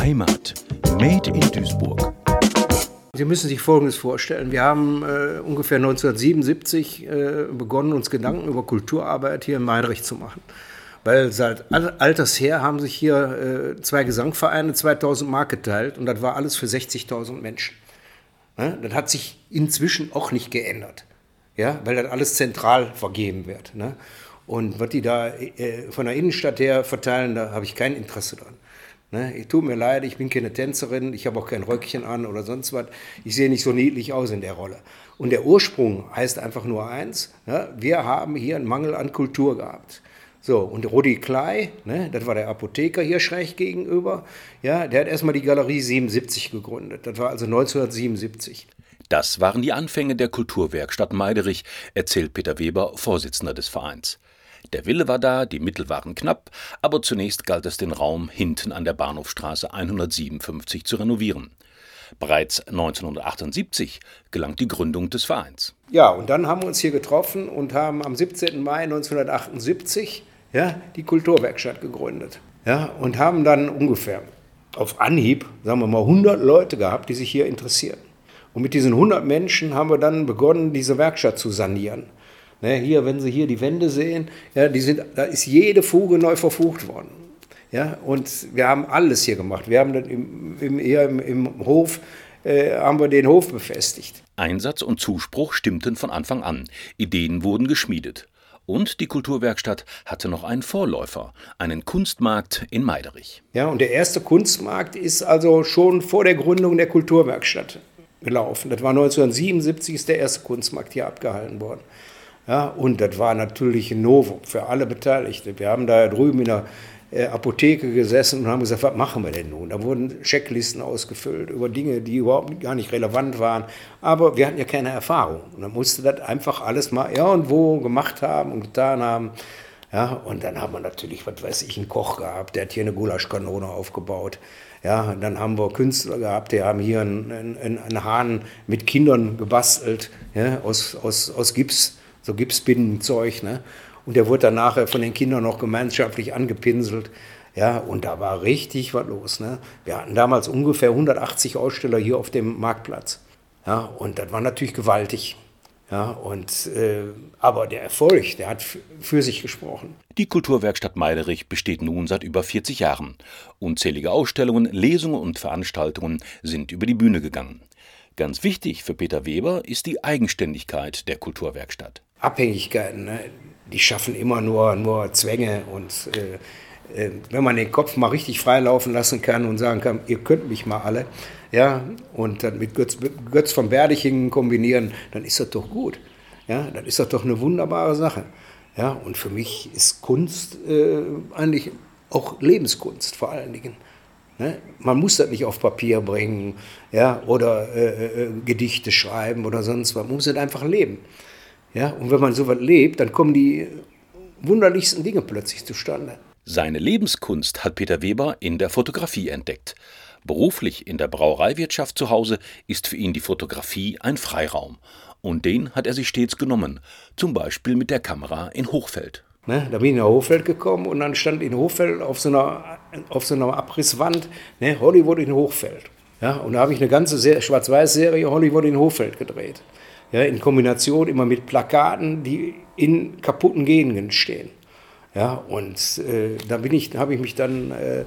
Heimat. Made in Duisburg. Sie müssen sich Folgendes vorstellen. Wir haben äh, ungefähr 1977 äh, begonnen, uns Gedanken über Kulturarbeit hier in Meinrich zu machen. Weil seit alters her haben sich hier äh, zwei Gesangvereine 2000 Mark geteilt und das war alles für 60.000 Menschen. Ne? Das hat sich inzwischen auch nicht geändert, ja? weil das alles zentral vergeben wird. Ne? Und was die da äh, von der Innenstadt her verteilen, da habe ich kein Interesse dran. Ne? Tut mir leid, ich bin keine Tänzerin, ich habe auch kein Röckchen an oder sonst was. Ich sehe nicht so niedlich aus in der Rolle. Und der Ursprung heißt einfach nur eins, ne? wir haben hier einen Mangel an Kultur gehabt. So, und Rudi Klei, ne, das war der Apotheker hier schräg gegenüber, ja, der hat erstmal die Galerie 77 gegründet. Das war also 1977. Das waren die Anfänge der Kulturwerkstatt Meiderich, erzählt Peter Weber, Vorsitzender des Vereins. Der Wille war da, die Mittel waren knapp, aber zunächst galt es, den Raum hinten an der Bahnhofstraße 157 zu renovieren. Bereits 1978 gelang die Gründung des Vereins. Ja, und dann haben wir uns hier getroffen und haben am 17. Mai 1978 ja, die Kulturwerkstatt gegründet. Ja, und haben dann ungefähr auf Anhieb, sagen wir mal, 100 Leute gehabt, die sich hier interessieren. Und mit diesen 100 Menschen haben wir dann begonnen, diese Werkstatt zu sanieren. Ne, hier, wenn Sie hier die Wände sehen, ja, die sind, da ist jede Fuge neu verfugt worden. Ja, und wir haben alles hier gemacht. Wir haben dann im, im, hier im, im Hof äh, haben wir den Hof befestigt. Einsatz und Zuspruch stimmten von Anfang an. Ideen wurden geschmiedet. Und die Kulturwerkstatt hatte noch einen Vorläufer, einen Kunstmarkt in Meiderich. Ja, und der erste Kunstmarkt ist also schon vor der Gründung der Kulturwerkstatt gelaufen. Das war 1977 ist der erste Kunstmarkt hier abgehalten worden. Ja, und das war natürlich ein Novum für alle Beteiligten. Wir haben da drüben in der äh, Apotheke gesessen und haben gesagt, was machen wir denn nun? Da wurden Checklisten ausgefüllt über Dinge, die überhaupt gar nicht relevant waren. Aber wir hatten ja keine Erfahrung. Und dann musste das einfach alles mal irgendwo gemacht haben und getan haben. Ja, und dann haben wir natürlich, was weiß ich, einen Koch gehabt, der hat hier eine Gulaschkanone aufgebaut. Ja, dann haben wir Künstler gehabt, die haben hier einen, einen, einen Hahn mit Kindern gebastelt, ja, aus, aus, aus Gips, so Gipsbindenzeug. Ne? Und der wurde dann nachher von den Kindern noch gemeinschaftlich angepinselt. Ja, und da war richtig was los. Ne? Wir hatten damals ungefähr 180 Aussteller hier auf dem Marktplatz. Ja, und das war natürlich gewaltig. Ja, und, äh, aber der Erfolg, der hat für sich gesprochen. Die Kulturwerkstatt Meiderich besteht nun seit über 40 Jahren. Unzählige Ausstellungen, Lesungen und Veranstaltungen sind über die Bühne gegangen. Ganz wichtig für Peter Weber ist die Eigenständigkeit der Kulturwerkstatt. Abhängigkeiten. Ne? die schaffen immer nur, nur Zwänge und äh, äh, wenn man den Kopf mal richtig freilaufen lassen kann und sagen kann, ihr könnt mich mal alle, ja, und dann mit Götz, Götz von Berdichingen kombinieren, dann ist das doch gut. Ja, dann ist das doch eine wunderbare Sache. Ja, und für mich ist Kunst äh, eigentlich auch Lebenskunst vor allen Dingen. Ne? Man muss das nicht auf Papier bringen ja, oder äh, äh Gedichte schreiben oder sonst was. Man muss es einfach leben. Ja, und wenn man so was lebt, dann kommen die wunderlichsten Dinge plötzlich zustande. Seine Lebenskunst hat Peter Weber in der Fotografie entdeckt. Beruflich in der Brauereiwirtschaft zu Hause ist für ihn die Fotografie ein Freiraum. Und den hat er sich stets genommen, zum Beispiel mit der Kamera in Hochfeld. Ne, da bin ich nach Hochfeld gekommen und dann stand in Hochfeld auf so einer, auf so einer Abrisswand ne, Hollywood in Hochfeld. Ja, und da habe ich eine ganze Schwarz-Weiß-Serie Hollywood in Hochfeld gedreht ja, in Kombination immer mit Plakaten, die in kaputten Gegenden stehen. Ja, und äh, da bin ich, habe ich mich dann äh,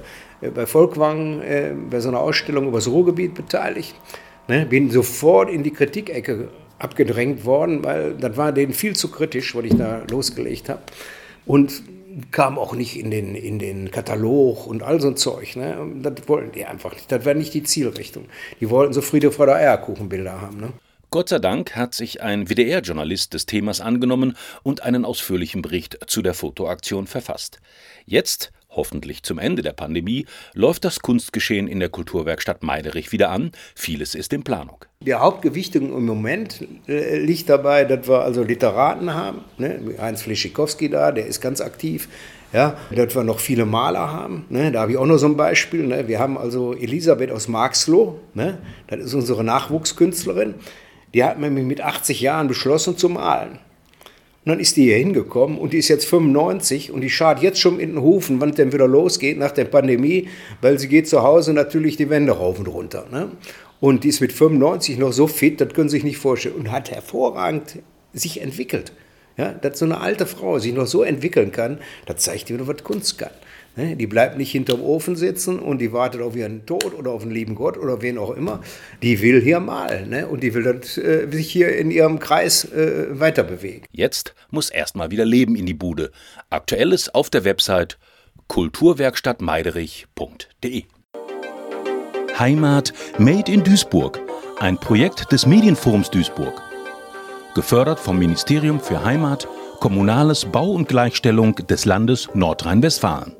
bei Volkwang äh, bei so einer Ausstellung über das Ruhrgebiet beteiligt. Ne, bin sofort in die Kritikecke abgedrängt worden, weil das war denen viel zu kritisch, was ich da losgelegt habe. Und kam auch nicht in den, in den Katalog und all so ein Zeug. Ne? Das wollten die einfach nicht. Das wäre nicht die Zielrichtung. Die wollten so Friede der Eierkuchenbilder haben. Ne? Gott sei Dank hat sich ein WDR-Journalist des Themas angenommen und einen ausführlichen Bericht zu der Fotoaktion verfasst. Jetzt, hoffentlich zum Ende der Pandemie, läuft das Kunstgeschehen in der Kulturwerkstatt Meiderich wieder an. Vieles ist in Planung. Die Hauptgewichtung im Moment äh, liegt dabei, dass wir also Literaten haben. Ne? Heinz Flischikowski da, der ist ganz aktiv. Ja, dass wir noch viele Maler haben. Ne? Da habe ich auch noch so ein Beispiel. Ne? Wir haben also Elisabeth aus Marxloh, ne? das ist unsere Nachwuchskünstlerin. Die hat nämlich mit 80 Jahren beschlossen zu malen. Und dann ist die hier hingekommen und die ist jetzt 95 und die schart jetzt schon in den Hufen, wann es denn wieder losgeht nach der Pandemie, weil sie geht zu Hause natürlich die Wände rauf und runter. Ne? Und die ist mit 95 noch so fit, das können Sie sich nicht vorstellen. Und hat hervorragend sich entwickelt. Ja, dass so eine alte Frau sich noch so entwickeln kann, das zeigt wieder, was Kunst kann. Ne? Die bleibt nicht hinterm Ofen sitzen und die wartet auf ihren Tod oder auf den lieben Gott oder wen auch immer. Die will hier malen ne? und die will das, äh, sich hier in ihrem Kreis äh, weiter bewegen. Jetzt muss erstmal wieder Leben in die Bude. Aktuelles auf der Website kulturwerkstattmeiderich.de. Heimat Made in Duisburg. Ein Projekt des Medienforums Duisburg. Gefördert vom Ministerium für Heimat, Kommunales Bau und Gleichstellung des Landes Nordrhein-Westfalen.